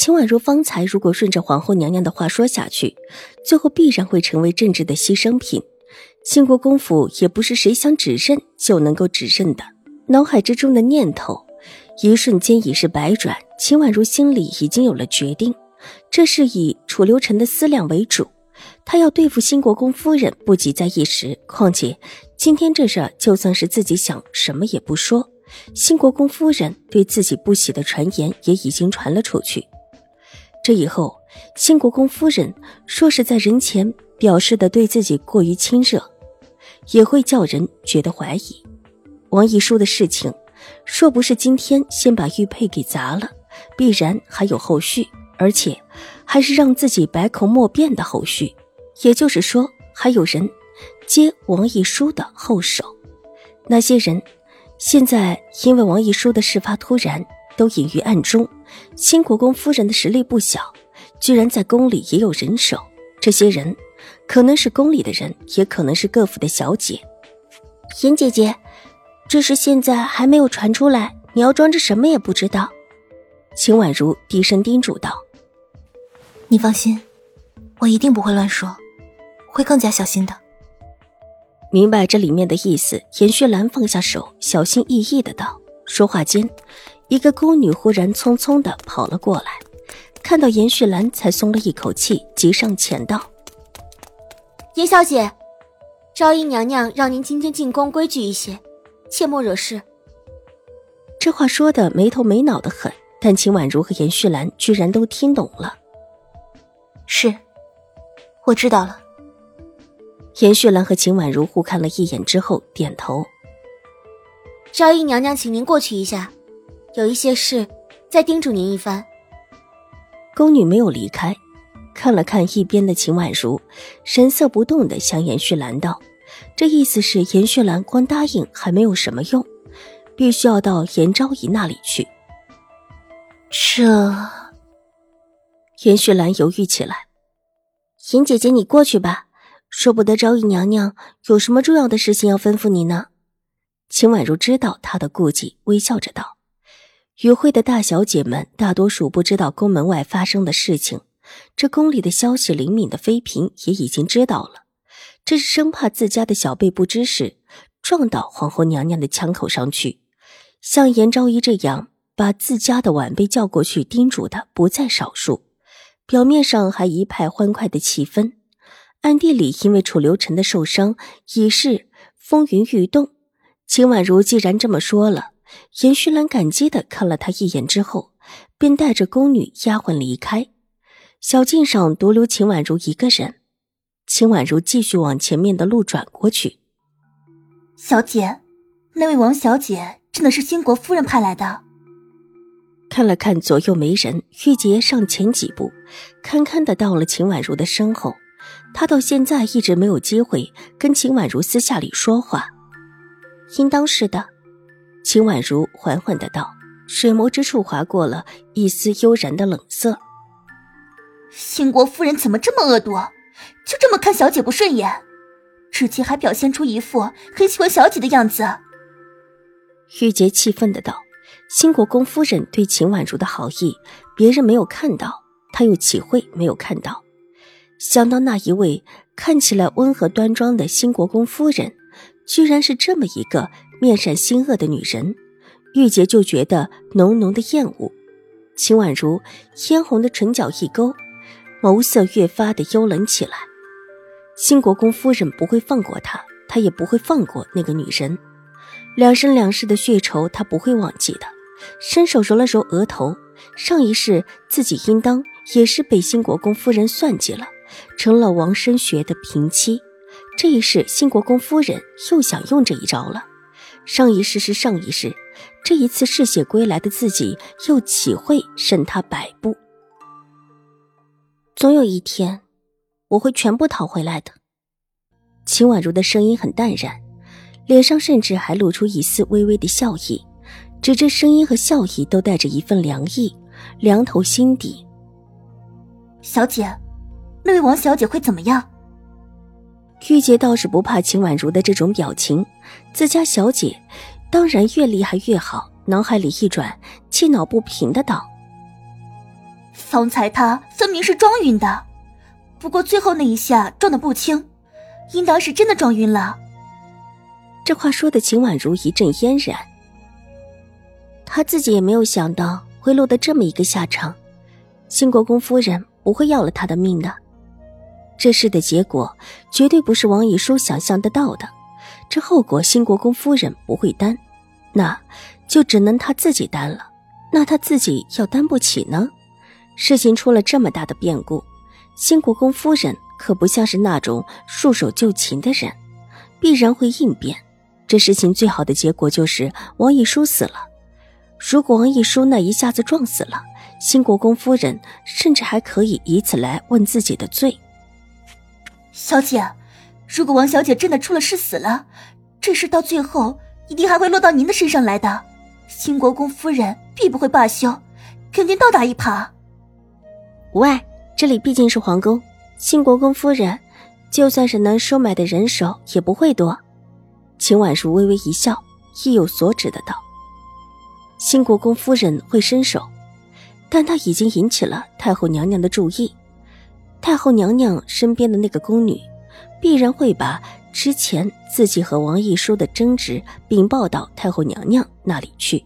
秦婉如方才如果顺着皇后娘娘的话说下去，最后必然会成为政治的牺牲品。兴国公府也不是谁想指认就能够指认的。脑海之中的念头，一瞬间已是百转。秦婉如心里已经有了决定，这是以楚留臣的思量为主。他要对付兴国公夫人，不急在一时。况且今天这事儿，就算是自己想什么也不说，兴国公夫人对自己不喜的传言也已经传了出去。这以后，新国公夫人若是在人前表示的对自己过于亲热，也会叫人觉得怀疑。王一书的事情，若不是今天先把玉佩给砸了，必然还有后续，而且还是让自己百口莫辩的后续。也就是说，还有人接王一书的后手。那些人现在因为王一书的事发突然。都隐于暗中，新国公夫人的实力不小，居然在宫里也有人手。这些人可能是宫里的人，也可能是各府的小姐。严姐姐，这事现在还没有传出来，你要装着什么也不知道。秦婉如低声叮嘱道：“你放心，我一定不会乱说，会更加小心的。”明白这里面的意思，严雪兰放下手，小心翼翼的道：“说话间。”一个宫女忽然匆匆的跑了过来，看到严旭兰才松了一口气，急上前道：“严小姐，昭仪娘娘让您今天进宫规矩一些，切莫惹事。”这话说的没头没脑的很，但秦婉如和严旭兰居然都听懂了。是，我知道了。严旭兰和秦婉如互看了一眼之后，点头：“昭仪娘娘，请您过去一下。”有一些事，再叮嘱您一番。宫女没有离开，看了看一边的秦婉如，神色不动的向严旭兰道：“这意思是严旭兰光答应还没有什么用，必须要到严昭仪那里去。”这，严旭兰犹豫起来：“严姐姐，你过去吧，说不得昭仪娘娘有什么重要的事情要吩咐你呢。”秦婉如知道她的顾忌，微笑着道。与会的大小姐们大多数不知道宫门外发生的事情，这宫里的消息灵敏的妃嫔也已经知道了，这是生怕自家的小辈不知事，撞到皇后娘娘的枪口上去。像严昭仪这样把自家的晚辈叫过去叮嘱的不在少数，表面上还一派欢快的气氛，暗地里因为楚留臣的受伤已是风云欲动。秦婉如既然这么说了。严旭兰感激的看了他一眼之后，便带着宫女丫鬟离开。小径上独留秦婉如一个人。秦婉如继续往前面的路转过去。小姐，那位王小姐真的是兴国夫人派来的？看了看左右没人，玉洁上前几步，堪堪的到了秦婉如的身后。她到现在一直没有机会跟秦婉如私下里说话。应当是的。秦婉如缓缓的道，水眸之处划过了一丝悠然的冷色。兴国夫人怎么这么恶毒，就这么看小姐不顺眼，之前还表现出一副很喜欢小姐的样子。玉洁气愤的道：“兴国公夫人对秦婉如的好意，别人没有看到，她又岂会没有看到？想到那一位看起来温和端庄的兴国公夫人，居然是这么一个……”面善心恶的女人，玉洁就觉得浓浓的厌恶。秦婉如嫣红的唇角一勾，眸色越发的幽冷起来。新国公夫人不会放过他，他也不会放过那个女人。两生两世的血仇，他不会忘记的。伸手揉了揉额头，上一世自己应当也是被新国公夫人算计了，成了王生学的平妻。这一世，新国公夫人又想用这一招了。上一世是上一世，这一次嗜血归来的自己又岂会胜他百步？总有一天，我会全部讨回来的。秦婉如的声音很淡然，脸上甚至还露出一丝微微的笑意，只这声音和笑意都带着一份凉意，凉透心底。小姐，那位王小姐会怎么样？玉洁倒是不怕秦婉如的这种表情，自家小姐当然越厉害越好。脑海里一转，气恼不平的道：“方才他分明是装晕的，不过最后那一下撞得不轻，应当是真的撞晕了。”这话说的秦婉如一阵嫣然，她自己也没有想到会落得这么一个下场。新国公夫人不会要了他的命的。这事的结果绝对不是王以书想象得到的，这后果新国公夫人不会担，那就只能他自己担了。那他自己要担不起呢？事情出了这么大的变故，新国公夫人可不像是那种束手就擒的人，必然会应变。这事情最好的结果就是王一书死了。如果王一书那一下子撞死了，新国公夫人甚至还可以以此来问自己的罪。小姐，如果王小姐真的出了事死了，这事到最后一定还会落到您的身上来的。新国公夫人必不会罢休，肯定倒打一耙。无碍，这里毕竟是皇宫，新国公夫人就算是能收买的人手也不会多。秦婉如微微一笑，意有所指的道：“新国公夫人会伸手，但她已经引起了太后娘娘的注意。”太后娘娘身边的那个宫女，必然会把之前自己和王一书的争执禀报到太后娘娘那里去。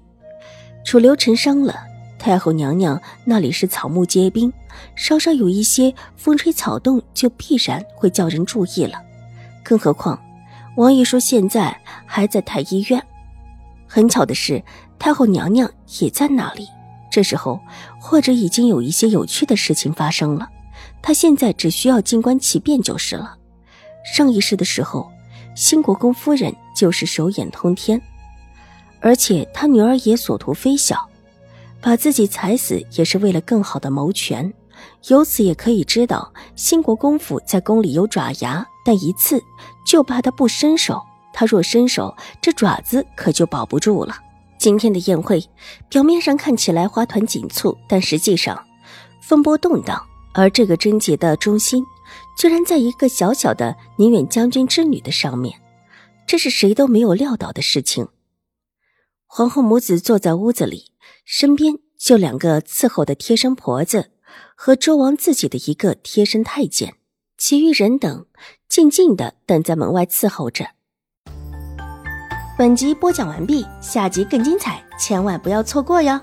楚留臣伤了，太后娘娘那里是草木皆兵，稍稍有一些风吹草动，就必然会叫人注意了。更何况，王一书现在还在太医院，很巧的是，太后娘娘也在那里。这时候，或者已经有一些有趣的事情发生了。他现在只需要静观其变就是了。上一世的时候，新国公夫人就是手眼通天，而且他女儿也所图非小，把自己踩死也是为了更好的谋权。由此也可以知道，新国公府在宫里有爪牙，但一次就怕他不伸手。他若伸手，这爪子可就保不住了。今天的宴会，表面上看起来花团锦簇，但实际上风波动荡。而这个贞洁的中心，居然在一个小小的宁远将军之女的上面，这是谁都没有料到的事情。皇后母子坐在屋子里，身边就两个伺候的贴身婆子和周王自己的一个贴身太监，其余人等静静的等在门外伺候着。本集播讲完毕，下集更精彩，千万不要错过哟。